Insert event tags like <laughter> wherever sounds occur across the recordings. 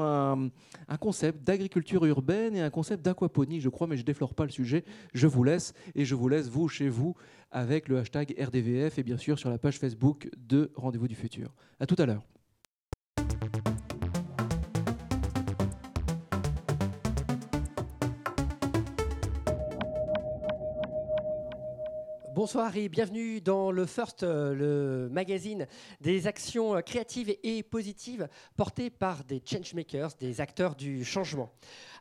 un, concept d'agriculture urbaine et un concept d'aquaponie, je crois, mais je déflore pas le sujet. Je vous laisse et je vous laisse, vous, chez vous, avec le hashtag RDVF et bien sûr sur la page Facebook de Rendez-vous du futur. À tout à l'heure. Bonsoir et bienvenue dans le First, euh, le magazine des actions euh, créatives et positives portées par des changemakers, des acteurs du changement.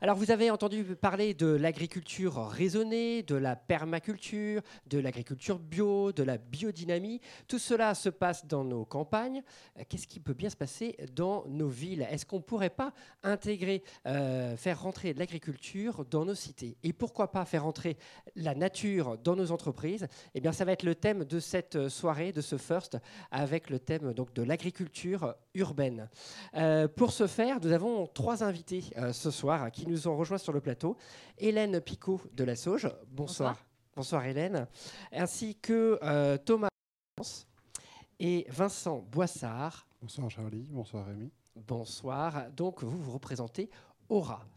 Alors vous avez entendu parler de l'agriculture raisonnée, de la permaculture, de l'agriculture bio, de la biodynamie. Tout cela se passe dans nos campagnes. Euh, qu'est-ce qui peut bien se passer dans nos villes? Est-ce qu'on ne pourrait pas intégrer, faire rentrer l'agriculture dans nos cités? Et pourquoi pas faire rentrer la nature dans nos entreprises? Eh bien ça va être le thème de cette soirée, de ce First, avec le thème donc, de l'agriculture urbaine. Euh, pour ce faire, nous avons trois invités ce soir qui nous ont rejoints sur le plateau. Hélène Picot de la Sauge, bonsoir. Bonsoir, Hélène. Ainsi que euh, Thomas et Vincent Boissard. Bonsoir Charlie, bonsoir Rémi. Bonsoir. Donc vous vous représentez Aura.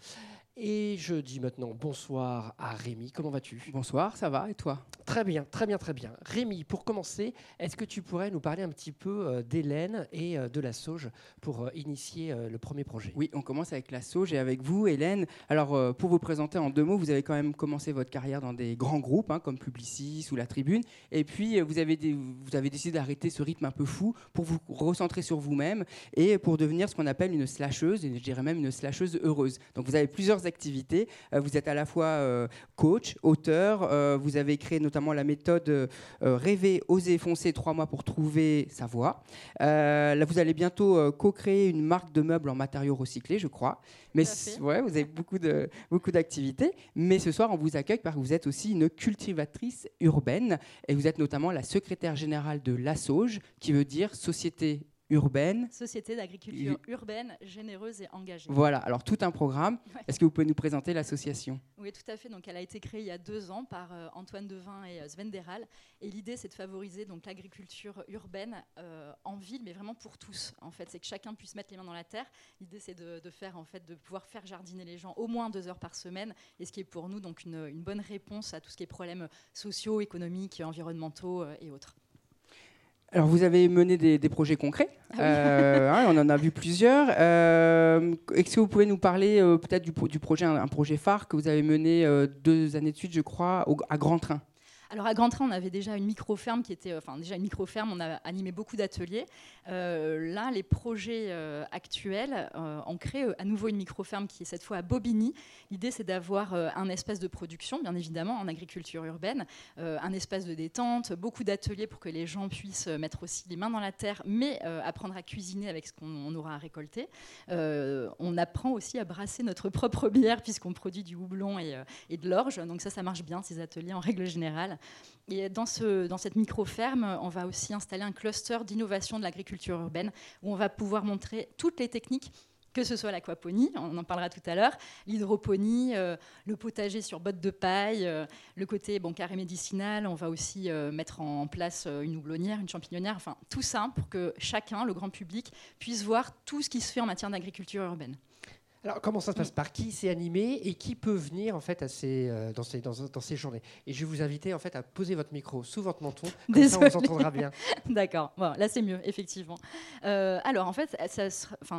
Et je dis maintenant bonsoir à Rémi. Comment vas-tu? Bonsoir, ça va et toi? Très bien, très bien, très bien. Rémi, pour commencer, est-ce que tu pourrais nous parler un petit peu euh, d'Hélène et euh, de la Sauge pour euh, initier le premier projet? Oui, on commence avec la Sauge et avec vous, Hélène. Alors, pour vous présenter en deux mots, vous avez quand même commencé votre carrière dans des grands groupes hein, comme Publicis ou La Tribune. Et puis, vous avez, vous avez décidé d'arrêter ce rythme un peu fou pour vous recentrer sur vous-même et pour devenir ce qu'on appelle une slasheuse, et je dirais même une slasheuse heureuse. Donc, vous avez plusieurs activités. Euh, vous êtes à la fois euh, coach, auteur, euh, vous avez créé notamment la méthode Rêver, oser, foncer, trois mois pour trouver sa voie. là, vous allez bientôt co-créer une marque de meubles en matériaux recyclés, je crois. Mais ouais, vous avez beaucoup de beaucoup d'activités. Mais ce soir, on vous accueille parce que vous êtes aussi une cultivatrice urbaine et vous êtes notamment la secrétaire générale de l'ASSOGE, qui veut dire Société urbaine. Société d'agriculture urbaine, généreuse et engagée. Voilà, alors tout un programme. Est-ce que vous pouvez nous présenter l'association? Oui, tout à fait. Donc, elle a été créée il y a deux ans par euh, Antoine Devin et euh, Sven Deral. Et l'idée, c'est de favoriser donc l'agriculture urbaine euh, en ville, mais vraiment pour tous. En fait, c'est que chacun puisse mettre les mains dans la terre. L'idée, c'est de, faire, en fait, de pouvoir faire jardiner les gens au moins deux heures par semaine. Et ce qui est pour nous donc une, une bonne réponse à tout ce qui est problèmes sociaux, économiques, environnementaux et autres. Alors, vous avez mené des, projets concrets. Ah euh, hein, on en a vu plusieurs. Euh, est-ce que vous pouvez nous parler euh, peut-être du, projet, un, projet phare que vous avez mené deux années de suite, je crois, à Grand Train? Alors à Grand Train, on avait déjà une micro-ferme qui était, enfin déjà une micro-ferme, on a animé beaucoup d'ateliers. Euh, là, les projets euh, actuels, euh, on crée à nouveau une micro-ferme qui est cette fois à Bobigny. L'idée, c'est d'avoir un espace de production, bien évidemment, en agriculture urbaine, un espace de détente, beaucoup d'ateliers pour que les gens puissent mettre aussi les mains dans la terre, mais apprendre à cuisiner avec ce qu'on aura récolté. on apprend aussi à brasser notre propre bière puisqu'on produit du houblon et, et de l'orge. Donc ça, ça marche bien, ces ateliers en règle générale. Et dans, ce, dans cette micro-ferme, on va aussi installer un cluster d'innovation de l'agriculture urbaine où on va pouvoir montrer toutes les techniques que ce soit l'aquaponie, on en parlera tout à l'heure, l'hydroponie, euh, le potager sur bottes de paille, euh, le côté bon, carré médicinal, on va aussi euh, mettre en place une houblonnière, une champignonnière, enfin tout ça pour que chacun, le grand public, puisse voir tout ce qui se fait en matière d'agriculture urbaine. Alors, comment ça se passe? Par qui c'est animé et qui peut venir en fait à ces, euh, dans, ces, dans, ces journées? Et je vais vous inviter en fait à poser votre micro sous votre menton, comme ça on <laughs> vous entendra bien. D'accord, bon, là c'est mieux, effectivement. Euh, alors en fait, ça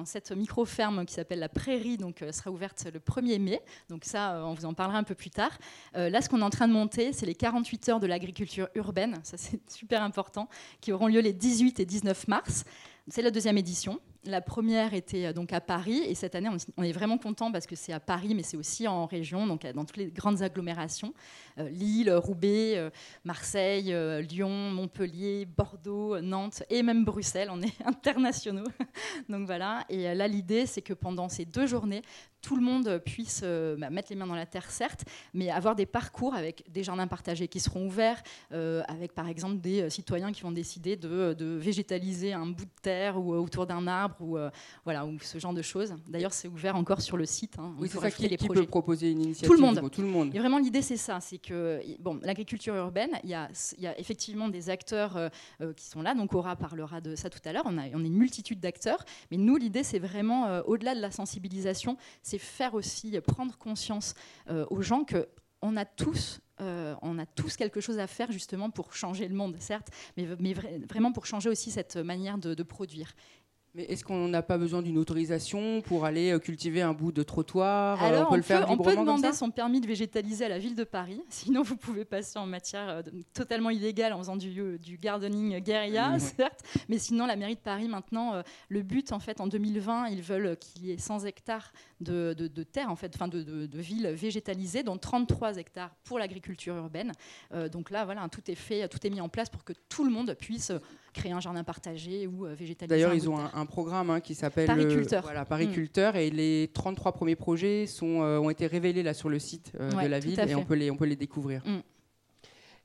cette micro-ferme qui s'appelle la Prairie donc, euh, sera ouverte le 1er mai, donc ça on vous en parlera un peu plus tard. là ce qu'on est en train de monter, c'est les 48 heures de l'agriculture urbaine, ça c'est super important, qui auront lieu les 18 et 19 mars. C'est la deuxième édition. La première était euh, donc à Paris. Et cette année on est vraiment content parce que c'est à Paris mais c'est aussi en région, donc euh, dans toutes les grandes agglomérations, euh, Lille, Roubaix, Marseille, Lyon, Montpellier, Bordeaux, Nantes et même Bruxelles, on est <laughs> internationaux. <laughs> donc voilà, et là l'idée c'est que pendant ces deux journées, tout le monde puisse bah, mettre les mains dans la terre, certes, mais avoir des parcours avec des jardins partagés qui seront ouverts, avec par exemple des citoyens qui vont décider de, de végétaliser un bout de terre ou autour d'un arbre ou, voilà, ou ce genre de choses. D'ailleurs, c'est ouvert encore sur le site. Hein. Oui, c'est ça qui, les peut proposer une initiative Tout le monde. tout le monde. Et vraiment, l'idée, c'est ça. C'est que bon, l'agriculture urbaine, il y, a, y a effectivement des acteurs qui sont là. Donc, Aura parlera de ça tout à l'heure. On a, on a une multitude d'acteurs. Mais nous, l'idée, c'est vraiment, au-delà de la sensibilisation, c'est faire aussi prendre conscience aux gens que on a tous euh, on a tous quelque chose à faire justement pour changer le monde, certes, mais, vraiment pour changer aussi cette manière de produire. Mais est-ce qu'on n'a pas besoin d'une autorisation pour aller euh, cultiver un bout de trottoir euh, Alors, on peut, le faire on peut demander son permis de végétaliser à la ville de Paris. <laughs> Sinon, vous pouvez passer en matière euh, totalement illégale en faisant du, du gardening guérilla, certes. Mais sinon, la mairie de Paris, maintenant, le but, en fait, en 2020, ils veulent qu'il y ait 100 hectares de, terre, en fait, enfin, de, de, villes végétalisées, dont 33 hectares pour l'agriculture urbaine. donc là, voilà, tout est fait, tout est mis en place pour que tout le monde puisse créer un jardin partagé ou végétaliser. D'ailleurs, ils ont un programme hein, qui s'appelle Pariculteur. voilà, Pariculteur mm. et les 33 premiers projets sont, euh, ont été révélés là sur le site euh, de la ville et on peut les, on peut les découvrir. Mm.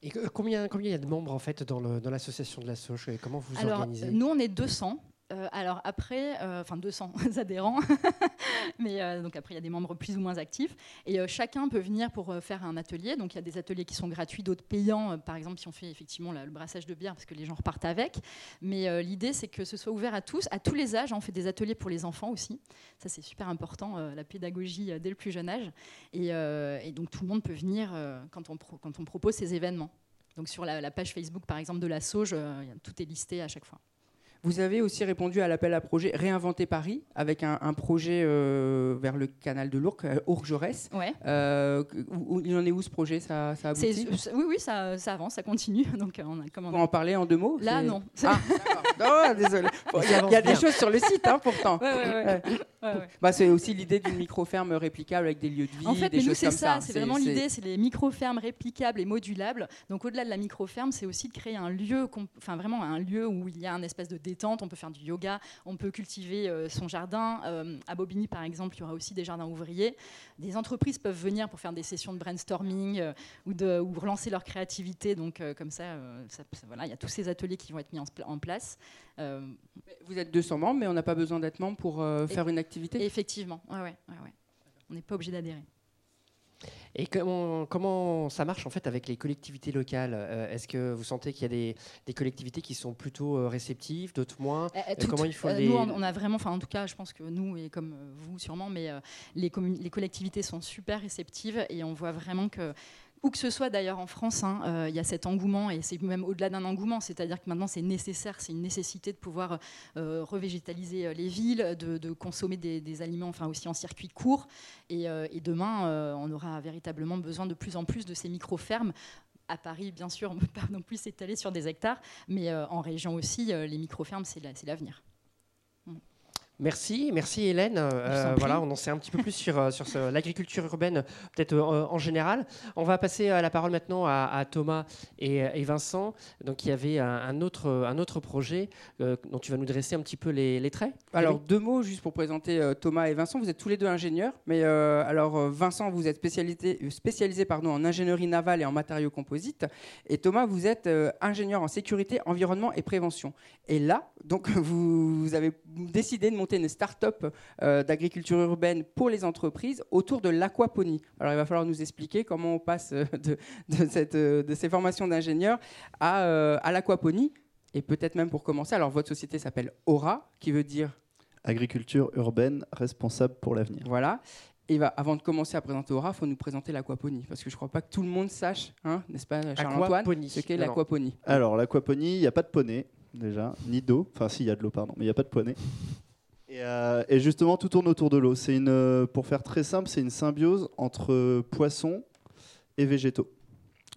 Et combien, combien il y a de membres en fait dans l'association de la Soche et comment vous vous organisez? Nous, on est 200. Euh, alors après, euh, enfin 200 <laughs> adhérents, <laughs> mais euh, donc après il y a des membres plus ou moins actifs et chacun peut venir pour faire un atelier. Donc il y a des ateliers qui sont gratuits, d'autres payants. par exemple, si on fait effectivement le brassage de bière parce que les gens repartent avec. Mais l'idée c'est que ce soit ouvert à tous, à tous les âges. On fait des ateliers pour les enfants aussi. Ça c'est super important, la pédagogie dès le plus jeune âge. Et, donc tout le monde peut venir quand on, quand on propose ces événements. Donc sur la, la, page Facebook par exemple de la Sauge, tout est listé à chaque fois. Vous avez aussi répondu à l'appel à projet Réinventer Paris avec un, projet euh, vers le canal de l'Ourcq, euh, Ourcq-Jaurès. Ouais. Euh, il en est où ce projet? Ça, ça aboutit? Oui, oui, ça, ça, avance, ça continue. <laughs> Donc, on a, comment... Pour en parler en deux mots Là, non. Ah, <laughs> non, désolé. Il y a, des choses sur le site, hein, pourtant. Ouais, bah, c'est aussi l'idée d'une micro-ferme réplicable avec des lieux de vie, en fait, des choses c'est ça. C'est vraiment l'idée, c'est les micro-fermes réplicables et modulables. Donc, au-delà de la micro-ferme, c'est aussi de créer un lieu, enfin vraiment un lieu où il y a un espèce de détente. On peut faire du yoga, on peut cultiver euh, son jardin. Euh, à Bobigny, par exemple, il y aura aussi des jardins ouvriers. Des entreprises peuvent venir pour faire des sessions de brainstorming euh, ou, de, ou relancer leur créativité. Donc, comme ça, voilà, il y a tous ces ateliers qui vont être mis en, place. Vous êtes 200 membres, mais on n'a pas besoin d'être membre pour faire une activité? Effectivement, ouais, ouais, ouais, on n'est pas obligé d'adhérer. Et comment, comment ça marche en fait avec les collectivités locales? Euh, Est-ce que vous sentez qu'il y a des, des, collectivités qui sont plutôt euh, réceptives, d'autres moins? Euh, Comment il faut les... Nous, on a vraiment, enfin en tout cas, je pense que nous et comme vous sûrement, mais les, les collectivités sont super réceptives et on voit vraiment que où que ce soit d'ailleurs en France, hein, euh, il y a cet engouement, et c'est même au-delà d'un engouement, c'est-à-dire que maintenant c'est nécessaire, c'est une nécessité de pouvoir euh, revégétaliser euh, les villes, de, consommer des, aliments enfin aussi en circuit court, et, demain on aura véritablement besoin de plus en plus de ces micro-fermes à Paris, bien sûr, on ne peut pas non plus s'étaler sur des hectares, mais en région aussi, les micro-fermes, c'est l'avenir. Merci, merci Hélène. Euh, voilà, on en sait un petit peu plus sur, euh, sur l'agriculture urbaine, peut-être euh, en général. On va passer la parole maintenant à, Thomas et, Vincent. Donc, il y avait un, autre, un autre projet dont tu vas nous dresser un petit peu les, traits. Alors, deux mots juste pour présenter Thomas et Vincent. Vous êtes tous les deux ingénieurs, mais alors Vincent, vous êtes spécialisé, spécialisé pardon, en ingénierie navale et en matériaux composites, et Thomas, vous êtes ingénieur en sécurité, environnement et prévention. Et là, donc, <laughs> vous, vous avez décidé de monter une start-up euh, d'agriculture urbaine pour les entreprises autour de l'aquaponie. Alors il va falloir nous expliquer comment on passe euh, de, cette, euh, de ces formations d'ingénieurs à, à l'aquaponie. Et peut-être même pour commencer, alors votre société s'appelle Aura, qui veut dire Agriculture urbaine responsable pour l'avenir. Voilà. Et va, avant de commencer à présenter Aura, il faut nous présenter l'aquaponie, parce que je ne crois pas que tout le monde sache, hein, n'est-ce pas, Charles-Antoine, ce qu'est l'aquaponie. Alors, l'aquaponie, il n'y a pas de poney, déjà, ni d'eau. Enfin, si, il y a de l'eau, pardon, mais il n'y a pas de poney. Euh, et, justement, tout tourne autour de l'eau. Euh, pour faire très simple, c'est une symbiose entre poissons et végétaux.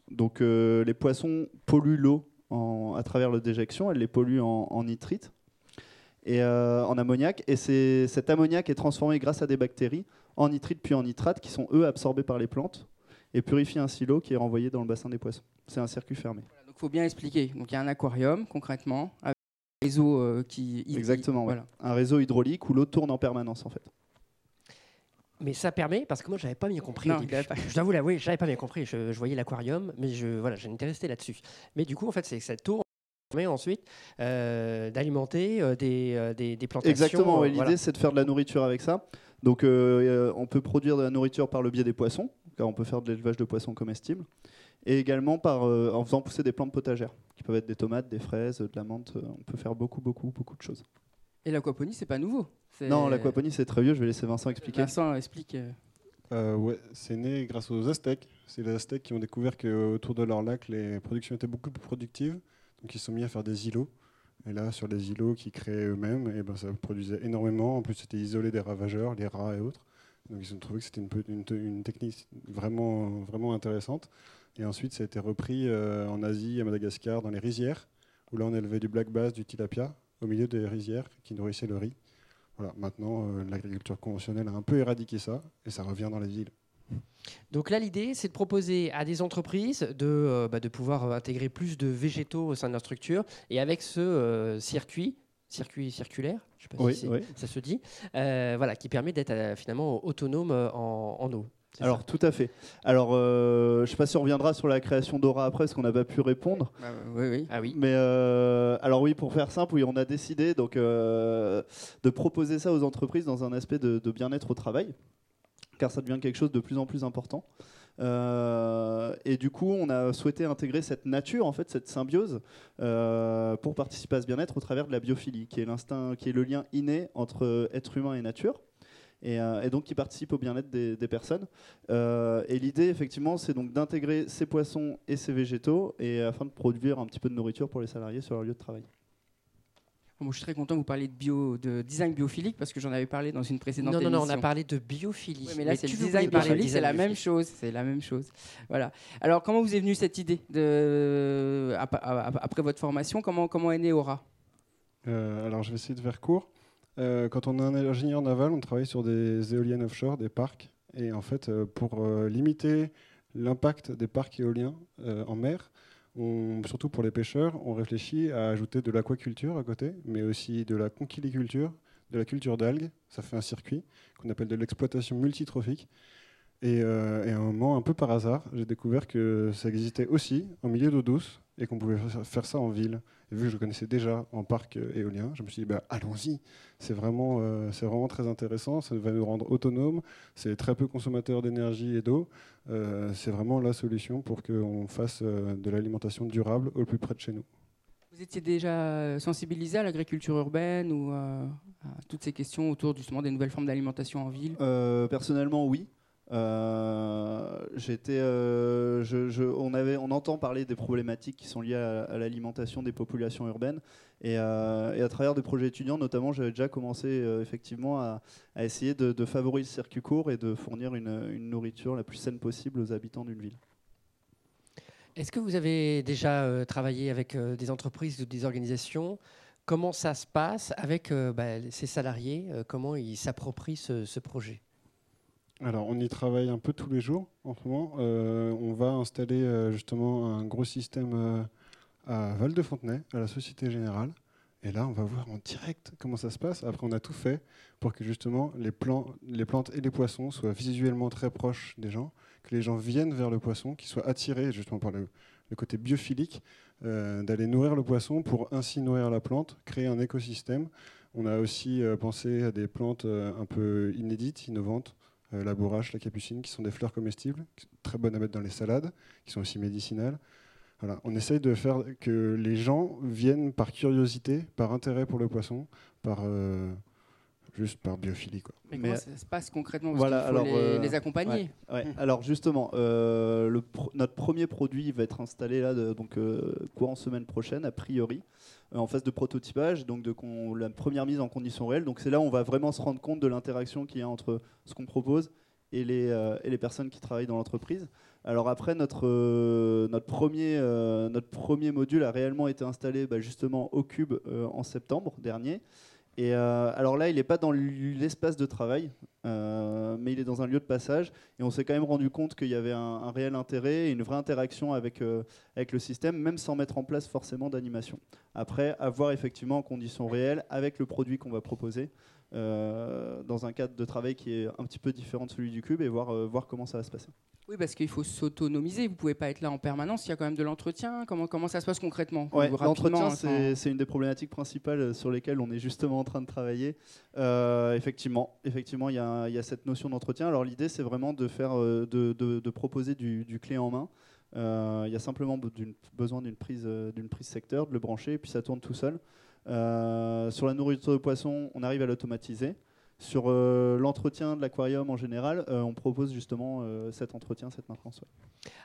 Donc, euh, les poissons polluent l'eau à travers le déjection, elles les polluent en, nitrite et en ammoniac. Et cet ammoniac est transformé grâce à des bactéries en nitrite puis en nitrate qui sont eux absorbés par les plantes et purifient un silo qui est renvoyé dans le bassin des poissons. C'est un circuit fermé. il faut bien expliquer. Donc, il y a un aquarium concrètement réseau euh, qui. Exactement, voilà. Un réseau hydraulique où l'eau tourne en permanence en fait. Mais ça permet, parce que moi, j'avais pas bien compris. Je dois vous l'avouer, j'avais pas bien compris. Je, voyais l'aquarium, mais je, voilà, j'étais resté là-dessus. Mais du coup, en fait, c'est que cette eau Mais ensuite, euh, d'alimenter euh, des, euh, des, des plantations. Exactement, ouais, l'idée voilà. c'est de faire de la nourriture avec ça. Donc on peut produire de la nourriture par le biais des poissons, car on peut faire de l'élevage de poissons comestibles, et également par, euh, en faisant pousser des plantes potagères, qui peuvent être des tomates, des fraises, de la menthe, euh, on peut faire beaucoup, beaucoup, beaucoup de choses. Et l'aquaponie, c'est pas nouveau. Non, l'aquaponie c'est très vieux, je vais laisser Vincent expliquer. Vincent explique. euh, Euh, ouais, c'est né grâce aux Aztèques. C'est les Aztèques qui ont découvert qu'autour de leur lac, les productions étaient beaucoup plus productives. Donc ils se sont mis à faire des îlots. Et là, sur les îlots qu'ils créaient eux-mêmes, et ben, ça produisait énormément. En plus, c'était isolé des ravageurs, les rats et autres. Donc ils ont trouvé que c'était une, technique vraiment, vraiment intéressante. Et ensuite, ça a été repris euh, en Asie, à Madagascar, dans les rizières, où là, on élevait du black bass, du tilapia, au milieu des rizières qui nourrissaient le riz. Voilà, maintenant, euh, l'agriculture conventionnelle a un peu éradiqué ça, et ça revient dans les villes. Donc là, l'idée, c'est de proposer à des entreprises de, euh, bah, de pouvoir intégrer plus de végétaux au sein de leur structure. Et avec ce circuit, circuit circulaire, je sais pas Oui, si c'est- oui. ça se dit, euh, voilà, qui permet d'être euh, finalement autonome euh, en, en eau. Alors ça tout à fait. Alors euh, je ne sais pas si on reviendra sur la création d'Aura après, parce qu'on n'a pas pu répondre. bah, oui, oui. Ah oui. Mais euh, alors oui, pour faire simple, oui, on a décidé donc euh, de proposer ça aux entreprises dans un aspect de, de bien-être au travail, car ça devient quelque chose de plus en plus important. Euh, et du coup, on a souhaité intégrer cette nature, en fait, cette symbiose, euh, pour participer à ce bien-être au travers de la biophilie, qui est l'instinct, qui est le lien inné entre être humain et nature. Et, euh, donc qui participe au bien-être des, des personnes. Et l'idée, effectivement, c'est donc d'intégrer ces poissons et ces végétaux, et afin de produire un petit peu de nourriture pour les salariés sur leur lieu de travail. Je suis très content que vous parliez de, bio, de design biophilique parce que j'en avais parlé dans une précédente Non, non, non, on a émission. parlé de biophilie. Ouais, mais là, c'est le design biophilie, c'est la même chose. C'est la même chose. Voilà. Alors, comment vous est venue cette idée de ap- ap- après votre formation Comment comment est né Aura? Euh, alors, je vais essayer de faire court. Euh, quand on est un ingénieur naval, on travaille sur des éoliennes offshore, des parcs. Et en fait, euh, pour euh, limiter l'impact des parcs éoliens euh, en mer, surtout pour les pêcheurs, on réfléchit à ajouter de l'aquaculture à côté, mais aussi de la conchiliculture, de la culture d'algues. Ça fait un circuit qu'on appelle de l'exploitation multitrophique. Et, euh, et à un moment, un peu par hasard, j'ai découvert que ça existait aussi en milieu d'eau douce et qu'on pouvait fa- faire ça en ville. Et vu que je connaissais déjà en parc euh, éolien, je me suis dit, bah, allons-y. C'est vraiment, euh, c'est vraiment très intéressant. Ça va nous rendre autonomes. C'est très peu consommateur d'énergie et d'eau. Euh, c'est vraiment la solution pour qu'on fasse de l'alimentation durable au plus près de chez nous. Vous étiez déjà sensibilisé à l'agriculture urbaine ou euh, à toutes ces questions autour justement des nouvelles formes d'alimentation en ville? Euh, personnellement, oui. Euh, j'étais, euh, on, avait, on entend parler des problématiques qui sont liées à, l'alimentation des populations urbaines. Et, euh, et à travers des projets étudiants, notamment, j'avais déjà commencé effectivement à, essayer de, favoriser le circuit court et de fournir une, nourriture la plus saine possible aux habitants d'une ville. Est-ce que vous avez déjà travaillé avec des entreprises ou des organisations? Comment ça se passe avec bah, ces salariés? Comment ils s'approprient ce projet? Alors, on y travaille un peu tous les jours en ce moment. Euh, on va installer euh, justement un gros système euh, à Val-de-Fontenay, à la Société Générale. Et là, on va voir en direct comment ça se passe. Après, on a tout fait pour que justement les, plantes et les poissons soient visuellement très proches des gens, que les gens viennent vers le poisson, qu'ils soient attirés justement par le, le côté biophilique, d'aller nourrir le poisson pour ainsi nourrir la plante, créer un écosystème. On a aussi pensé à des plantes un peu inédites, innovantes, la bourrache, la capucine, qui sont des fleurs comestibles, qui sont très bonnes à mettre dans les salades, qui sont aussi médicinales. Voilà. On essaye de faire que les gens viennent par curiosité, par intérêt pour le poisson, par euh, juste par biophilie. Quoi. Mais, Mais, comment ça se passe concrètement? Parce voilà, faut alors, les, euh, les accompagner. Ouais, <laughs> alors justement, euh, le pro- notre premier produit va être installé là, de- donc euh, courant semaine prochaine, a priori, euh, en phase de prototypage, donc de la première mise en conditions réelles. Donc c'est là où on va vraiment se rendre compte de l'interaction qu'il y a entre ce qu'on propose et les, euh, personnes qui travaillent dans l'entreprise. Alors après, notre, euh, premier, euh, module a réellement été installé bah, justement au Cube euh, en septembre dernier. Et euh, alors là, il n'est pas dans l'espace de travail, euh, mais il est dans un lieu de passage. Et on s'est quand même rendu compte qu'il y avait un, réel intérêt et une vraie interaction avec, euh, avec le système, même sans mettre en place forcément d'animation. Après, à voir effectivement en conditions réelles, avec le produit qu'on va proposer, dans un cadre de travail qui est un petit peu différent de celui du cube et voir, voir comment ça va se passer. Oui, parce qu'il faut s'autonomiser. Vous pouvez pas être là en permanence. Il y a quand même de l'entretien. Comment, comment ça se passe concrètement? Ouais, L'entretien, c'est sans- une des problématiques principales sur lesquelles on est justement en train de travailler. Euh, effectivement, effectivement, il y, a- il y a cette notion d'entretien. Alors l'idée, c'est vraiment de faire, euh, de, de- de proposer du, du clé en main. Euh, Il y a simplement besoin d'une prise, euh, d'une prise secteur, de le brancher, et puis ça tourne tout seul. Euh, sur la nourriture de poisson, on arrive à l'automatiser. Sur euh, l'entretien de l'aquarium en général, euh, on propose justement euh, cet entretien, cette maintenance. ouais.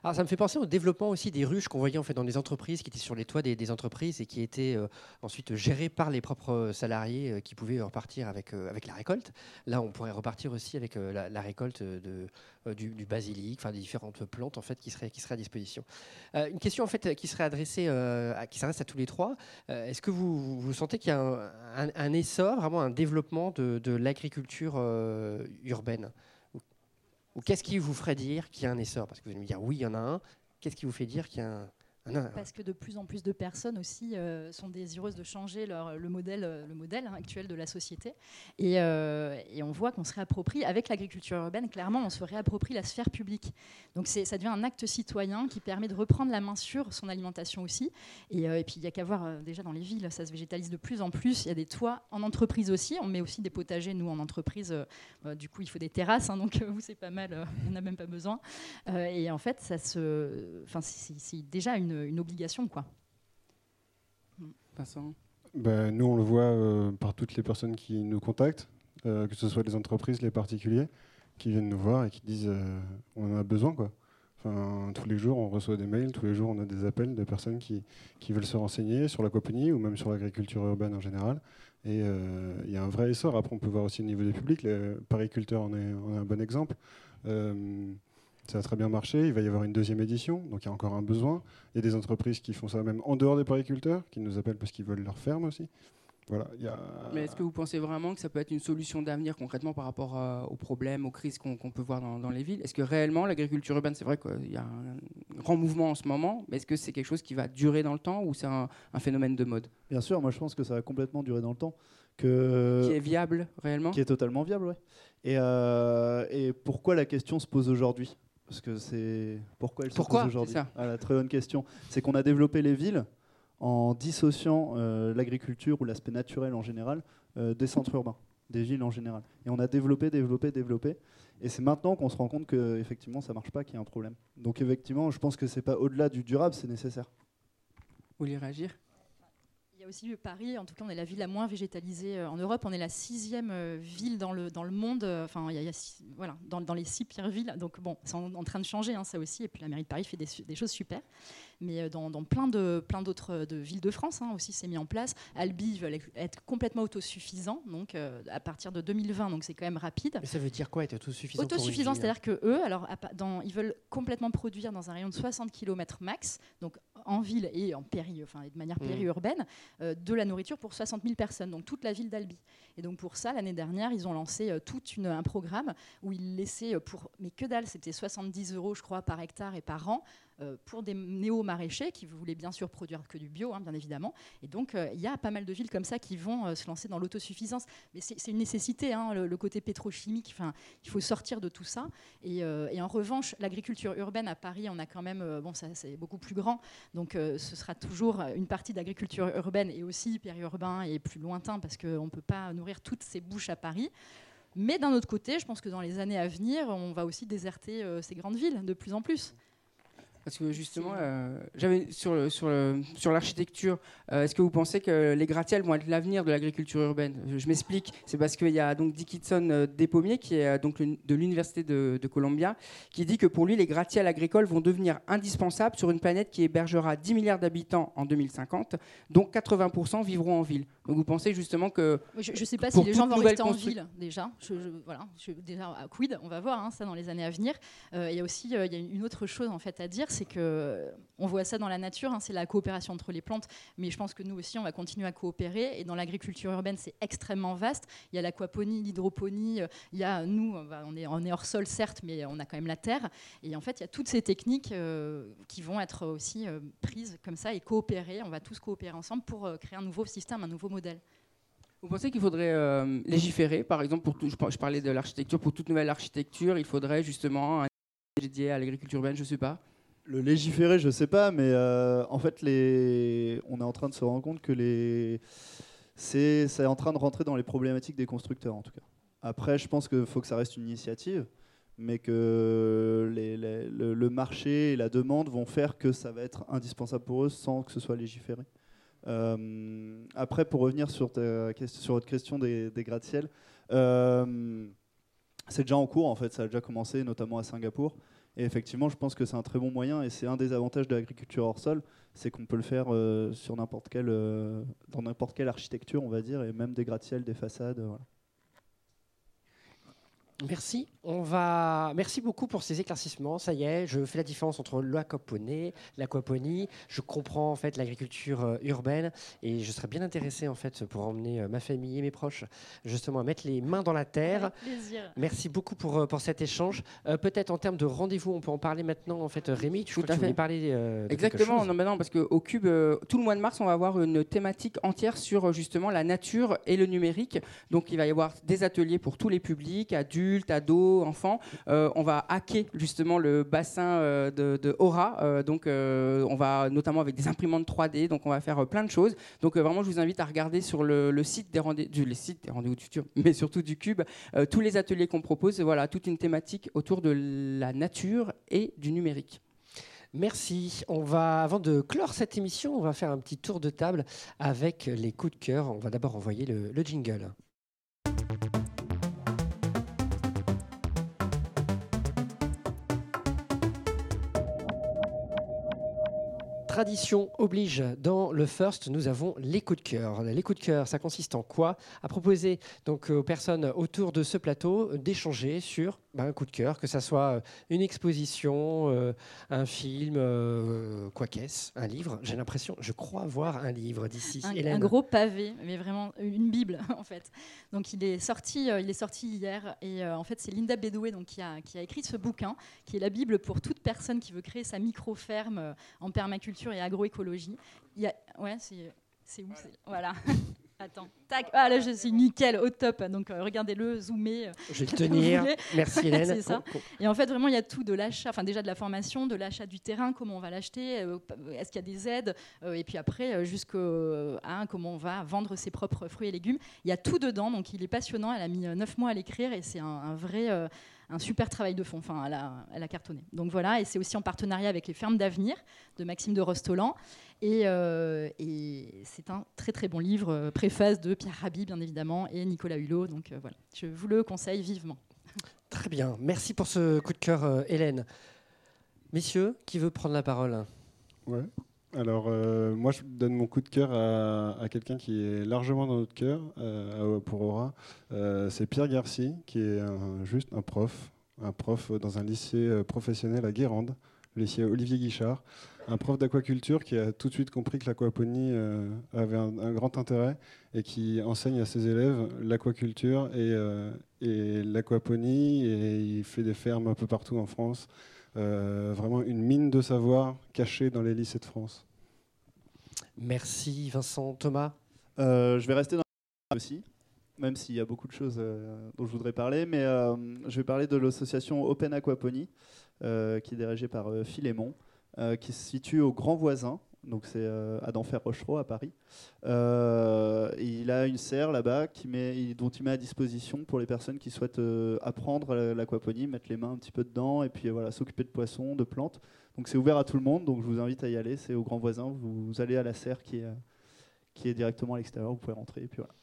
Alors ça me fait penser au développement aussi des ruches qu'on voyait en fait dans des entreprises qui étaient sur les toits des, entreprises et qui étaient ensuite gérées par les propres salariés qui pouvaient repartir avec, avec la récolte. Là, on pourrait repartir aussi avec la, récolte de, du, du basilic, enfin des différentes plantes en fait qui seraient, qui seraient à disposition. Une question en fait qui serait adressée, qui s'adresse à tous les trois. Est-ce que vous, vous sentez qu'il y a un essor, vraiment un développement de, de l'agriculture euh, urbaine ou qu'est-ce qui vous ferait dire qu'il y a un essor? Parce que vous allez me dire oui, il y en a un. Qu'est-ce qui vous fait dire qu'il y a un, Parce que de plus en plus de personnes aussi euh, sont désireuses de changer le modèle, euh, hein, actuel de la société. Et, euh, et on voit qu'on se réapproprie, avec l'agriculture urbaine, clairement, on se réapproprie la sphère publique. Donc ça devient un acte citoyen qui permet de reprendre la main sur son alimentation aussi. Et, puis il n'y a qu'à voir déjà dans les villes, ça se végétalise de plus en plus. Il y a des toits en entreprise aussi. On met aussi des potagers, nous, en entreprise. euh, du coup, il faut des terrasses. hein, donc vous, c'est pas mal. on n'a même pas besoin. Et en fait, ça se, enfin, c'est déjà une, une obligation, quoi. Vincent Ben, nous, on le voit euh, par toutes les personnes qui nous contactent, euh, que ce soit les entreprises, les particuliers, qui viennent nous voir et qui disent euh, on en a besoin. Quoi. Enfin, tous les jours, on reçoit des mails, tous les jours, on a des appels de personnes qui, qui veulent se renseigner sur l'aquaponie ou même sur l'agriculture urbaine en général. Et euh, il y a un vrai essor. Après, on peut voir aussi au niveau du public. Les pariculteurs en est, en est un bon exemple. Euh, ça a très bien marché. Il va y avoir une deuxième édition, donc il y a encore un besoin. Il y a des entreprises qui font ça même en dehors des pariculteurs, qui nous appellent parce qu'ils veulent leur ferme aussi. Voilà, il y a... Mais est-ce que vous pensez vraiment que ça peut être une solution d'avenir concrètement par rapport à- aux problèmes, aux crises qu'on peut voir dans, dans les villes? Est-ce que réellement l'agriculture urbaine, c'est vrai qu'il y a un grand mouvement en ce moment, mais est-ce que c'est quelque chose qui va durer dans le temps ou c'est un, un phénomène de mode? Bien sûr, moi je pense que ça va complètement durer dans le temps. Que... qui est viable réellement? Qui est totalement viable. Et, euh, et pourquoi la question se pose aujourd'hui? Parce que c'est pourquoi elle se aujourd'hui. Ah, la très bonne question. C'est qu'on a développé les villes en dissociant euh, l'agriculture ou l'aspect naturel en général euh, des centres urbains, des villes en général. Et on a développé, développé, développé. Et c'est maintenant qu'on se rend compte que effectivement ça marche pas, qu'il y a un problème. Donc effectivement, je pense que c'est pas au-delà du durable, c'est nécessaire. Vous voulez réagir? Il y a aussi Paris, en tout cas, on est la ville la moins végétalisée euh, en Europe. On est la sixième euh, ville dans le, dans le monde, euh, enfin, il y a, il y a six- voilà, dans, dans les six pires villes. Donc, bon, c'est en, en train de changer, hein, ça aussi. Et puis, la mairie de Paris fait des, choses super. Mais dans, dans plein de plein d'autres euh, de villes de France hein, aussi, c'est mis en place. Albi veut être complètement autosuffisant, donc euh, à partir de 2020, donc c'est quand même rapide. Mais ça veut dire quoi être autosuffisant Autosuffisant, c'est-à-dire que eux, alors, dans, ils veulent complètement produire dans un rayon de 60 km max, donc en ville et en péri, enfin, et de manière Mhm. périurbaine, euh, de la nourriture pour 60 000 personnes, donc toute la ville d'Albi. Et donc pour ça, l'année dernière, ils ont lancé euh, tout une, un programme où ils laissaient euh, pour, mais que dalle, c'était 70 euros, je crois, par hectare et par an. Euh, pour des néo-maraîchers qui voulaient bien sûr produire que du bio, hein, bien évidemment. Et donc, euh, il y a pas mal de villes comme ça qui vont euh, se lancer dans l'autosuffisance. Mais c'est une nécessité, hein, le, côté pétrochimique. Il faut sortir de tout ça. Et, en revanche, l'agriculture urbaine à Paris, on a quand même, bon, ça c'est beaucoup plus grand, donc ce sera toujours une partie d'agriculture urbaine et aussi périurbain et plus lointain parce qu'on ne peut pas nourrir toutes ces bouches à Paris. Mais d'un autre côté, je pense que dans les années à venir, on va aussi déserter ces grandes villes de plus en plus. Parce que justement, euh, j'avais sur le- sur le- sur l'architecture, euh, est-ce que vous pensez que les gratte-ciels vont être l'avenir de l'agriculture urbaine? Je, je m'explique. C'est parce qu'il y a donc Dickinson euh, Despommiers, qui est euh, donc le- de l'université de, de Columbia, qui dit que pour lui, les gratte-ciels agricoles vont devenir indispensables sur une planète qui hébergera 10 milliards d'habitants en 2050, dont 80% vivront en ville. Donc vous pensez justement que Je ne sais pas si les gens vont rester en ville déjà. Je, je- voilà, je- déjà à quid, on va voir hein, ça dans les années à venir. Il y a aussi il y a une autre chose en fait à dire, c'est que euh, on voit ça dans la nature, hein, c'est la coopération entre les plantes. Mais je pense que nous aussi, on va continuer à coopérer. Et dans l'agriculture urbaine, c'est extrêmement vaste. Il y a l'aquaponie, l'hydroponie. euh, Il y a nous, on, est, hors sol certes, mais on a quand même la terre. Et en fait, il y a toutes ces techniques euh, qui vont être aussi prises comme ça et coopérer. On va tous coopérer ensemble pour créer un nouveau système, un nouveau modèle. Vous pensez qu'il faudrait légiférer, par exemple, pour tout, je, par- je parlais de l'architecture, pour toute nouvelle architecture, il faudrait justement un dédié à l'agriculture urbaine, je sais pas. Le légiférer, je sais pas, mais euh, en fait, les... on est en train de se rendre compte que les... c'est en train de rentrer dans les problématiques des constructeurs, en tout cas. Après, je pense qu'il faut que ça reste une initiative, mais que le, marché et la demande vont faire que ça va être indispensable pour eux sans que ce soit légiféré. Euh, après, pour revenir sur, ta sur votre question des, des gratte-ciel, euh, c'est déjà en cours, en fait, ça a déjà commencé, notamment à Singapour. Et effectivement, je pense que c'est un très bon moyen et c'est un des avantages de l'agriculture hors sol, c'est qu'on peut le faire euh, sur n'importe quelle, euh, dans n'importe quelle architecture, on va dire, et même des gratte-ciel, des façades. euh. Merci. On va. Merci beaucoup pour ces éclaircissements. Ça y est, je fais la différence entre l'aquaponie, l'aquaponie. Je comprends en fait l'agriculture euh, urbaine et je serais bien intéressé en fait pour emmener euh, ma famille et mes proches justement à mettre les mains dans la terre. Merci beaucoup pour, euh, pour cet échange. Euh, Peut-être en termes de rendez-vous, on peut en parler maintenant. En fait, Rémi, tu, Tout crois que à tu voulais fait. parler euh, de Exactement, chose non, mais non, parce qu'au Cube, euh, tout le mois de mars, on va avoir une thématique entière sur justement la nature et le numérique. Donc il va y avoir des ateliers pour tous les publics, adultes, ados, enfants. Euh, on va hacker justement le bassin euh, de, de Aura. Euh, donc on va notamment avec des imprimantes 3D, donc on va faire plein de choses. Donc vraiment, je vous invite à regarder sur le, site des rendez du les rendez-vous du futur, <laughs> mais surtout du Cube, tous les ateliers qu'on propose. Voilà, toute une thématique autour de la nature et du numérique. Merci. On va, avant de clore cette émission, on va faire un petit tour de table avec les coups de cœur. On va d'abord envoyer le jingle. Tradition oblige, dans le First, nous avons les coups de cœur. Les coups de cœur, ça consiste en quoi? À proposer donc aux personnes autour de ce plateau d'échanger sur ben, un coup de cœur, que ça soit euh, une exposition, euh, un film, euh, quoi qu'est-ce, un livre. J'ai l'impression, je crois voir un livre d'ici. un, gros pavé, mais vraiment une bible <laughs> en fait. Donc il est sorti, euh, il est sorti hier et en fait c'est Linda Bedoué donc qui a, qui a écrit ce bouquin qui est la bible pour toute personne qui veut créer sa micro ferme en permaculture et agroécologie. Il y a, ouais c'est où Voilà. <laughs> Attends, tac, ah là je suis nickel, au top. Donc euh, regardez-le, zoomez. euh, Je vais le tenir. Merci <laughs> Hélène. C'est ça. Et en fait, vraiment, il y a tout de l'achat, enfin déjà de la formation, de l'achat du terrain, comment on va l'acheter, euh, est-ce qu'il y a des aides, euh, et puis après jusqu'à comment on va vendre ses propres fruits et légumes. Il y a tout dedans, donc il est passionnant. Elle a mis euh, neuf mois à l'écrire et c'est un, un vrai, euh, un super travail de fond. Enfin, elle a, elle a cartonné. Donc voilà, et c'est aussi en partenariat avec les fermes d'avenir de Maxime de Rostolan. Et, euh, et c'est un très très bon livre, euh, préface de Pierre Rabhi, bien évidemment, et Nicolas Hulot. Donc euh, voilà, je vous le conseille vivement. Très bien. Merci pour ce coup de cœur, euh, Hélène. Messieurs, qui veut prendre la parole? Ouais. Alors, euh, moi, je donne mon coup de cœur à, quelqu'un qui est largement dans notre cœur euh, pour Aura. Euh, c'est Pierre Garcy, qui est juste un prof, un prof dans un lycée professionnel à Guérande, le lycée Olivier Guichard, un prof d'aquaculture qui a tout de suite compris que l'aquaponie avait un, grand intérêt et qui enseigne à ses élèves l'aquaculture et, et l'aquaponie. Et il fait des fermes un peu partout en France. Euh, vraiment une mine de savoir cachée dans les lycées de France. Merci Vincent, Thomas. Euh, je vais rester dans la aussi, même s'il y a beaucoup de choses euh, dont je voudrais parler, mais euh, je vais parler de l'association Open Aquaponie, euh, qui est dirigée par euh, Philémon, euh, qui se situe au Grand Voisin, donc c'est euh, à d'Enfer Rochereau à Paris. Euh, et il a une serre là-bas dont il met à disposition pour les personnes qui souhaitent euh, apprendre la- l'aquaponie, mettre les mains un petit peu dedans et puis euh, voilà, s'occuper de poissons, de plantes. Donc c'est ouvert à tout le monde, donc je vous invite à y aller, c'est au Grand Voisin, vous, vous allez à la serre qui est, euh, qui est directement à l'extérieur, vous pouvez rentrer et puis voilà.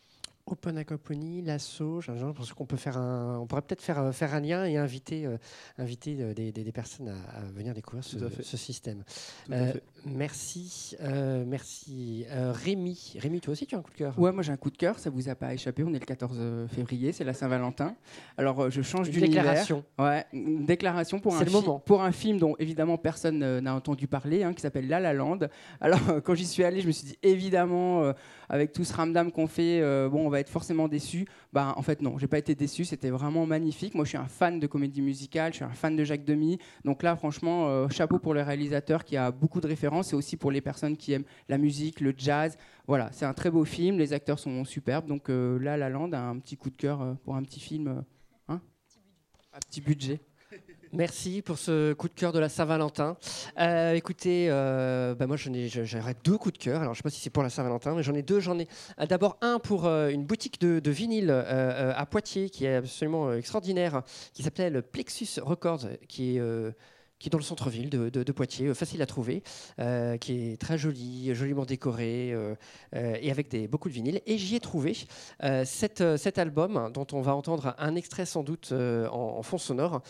Open Aquaponie, l'assaut, j'ai l'impression qu'on peut faire un, on pourrait peut-être faire, euh, faire un lien et inviter, euh, inviter euh, des, des- des personnes à, à venir découvrir ce, système. Euh. Merci, euh, merci. Euh, Rémi, Rémi, toi aussi tu as un coup de cœur Ouais, moi j'ai un coup de cœur, ça vous a pas échappé, on est le 14 février, c'est la Saint-Valentin. Alors euh, je change d'univers. déclaration. Ouais, une déclaration pour un, le moment. pour un film dont évidemment personne euh, n'a entendu parler, hein, qui s'appelle La La Land. Alors euh, quand j'y suis allé, je me suis dit évidemment, euh, avec tout ce ramdam qu'on fait, euh, bon, on va être forcément déçu. Bah, en fait, non, j'ai pas été déçu. C'était vraiment magnifique. Moi, je suis un fan de comédie musicale, je suis un fan de Jacques Demy. Donc là, franchement, euh, chapeau pour le réalisateur qui a beaucoup de références et aussi pour les personnes qui aiment la musique, le jazz. Voilà, c'est un très beau film. Les acteurs sont superbes. Donc euh, là, La Land a un petit coup de cœur euh, pour un petit film, euh, hein? Un petit budget. Merci pour ce coup de cœur de la Saint-Valentin. Écoutez, euh, bah moi j'aurais deux coups de cœur. Alors je ne sais pas si c'est pour la Saint-Valentin, mais j'en ai deux. J'en ai d'abord un pour une boutique de, de vinyle à Poitiers qui est absolument extraordinaire, qui s'appelle Plexus Records, qui est qui est dans le centre-ville de, Poitiers, euh, facile à trouver, euh, qui est très joli, joliment décoré euh, et avec beaucoup de vinyles. Et j'y ai trouvé cet, album dont on va entendre un extrait sans doute en, fond sonore.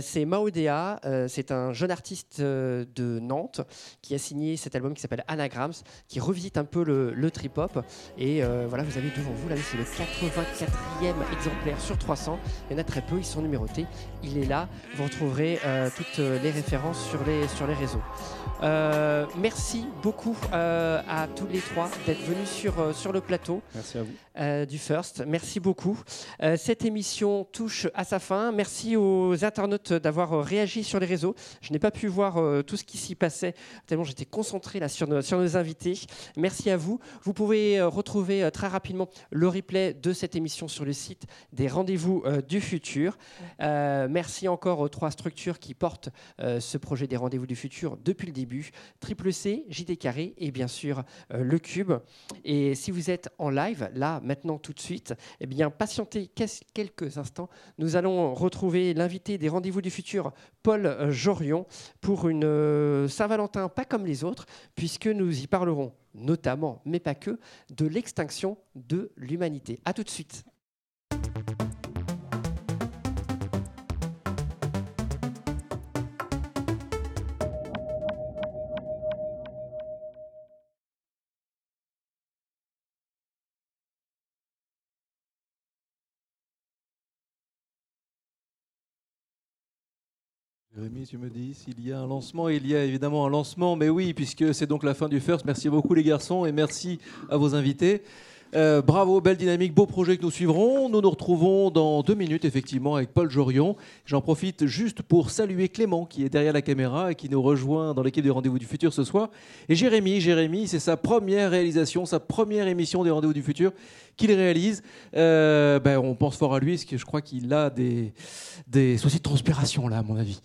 C'est Maodea, c'est un jeune artiste de Nantes qui a signé cet album qui s'appelle Anagrams, qui revisite un peu le, le trip-hop. Et voilà, vous avez devant vous, là, c'est le 84e exemplaire sur 300. Il y en a très peu, ils sont numérotés. Il est là. Vous retrouverez toutes les références sur les, sur les réseaux. Euh, merci beaucoup euh, à tous les trois d'être venus sur, euh, sur le plateau Merci à vous. du First. Merci beaucoup. Cette émission touche à sa fin. Merci aux internautes d'avoir réagi sur les réseaux. Je n'ai pas pu voir tout ce qui s'y passait tellement j'étais concentré là sur nos, sur nos invités. Merci à vous. Vous pouvez retrouver très rapidement le replay de cette émission sur le site des Rendez-vous du futur. Merci encore aux trois structures qui portent ce projet des Rendez-vous du futur depuis le début. Triple C, JD Carré et bien sûr euh, le Cube. Et si vous êtes en live, là, maintenant, tout de suite, eh bien, patientez quel- quelques instants. Nous allons retrouver l'invité des Rendez-vous du futur, Paul euh, Jorion, pour une euh, Saint-Valentin pas comme les autres, puisque nous y parlerons notamment, mais pas que, de l'extinction de l'humanité. À tout de suite. Jérémy, tu me dis s'il y a un lancement, il y a évidemment un lancement, mais oui, puisque c'est donc la fin du First. Merci beaucoup les garçons et merci à vos invités. Euh, bravo, belle dynamique, beau projet que nous suivrons. Nous nous retrouvons dans deux minutes effectivement avec Paul Jorion. J'en profite juste pour saluer Clément qui est derrière la caméra et qui nous rejoint dans l'équipe des Rendez-vous du Futur ce soir. Et Jérémy, Jérémy, c'est sa première réalisation, sa première émission des Rendez-vous du Futur qu'il réalise. Euh, ben, on pense fort à lui parce que je crois qu'il a des, des soucis de transpiration là à mon avis.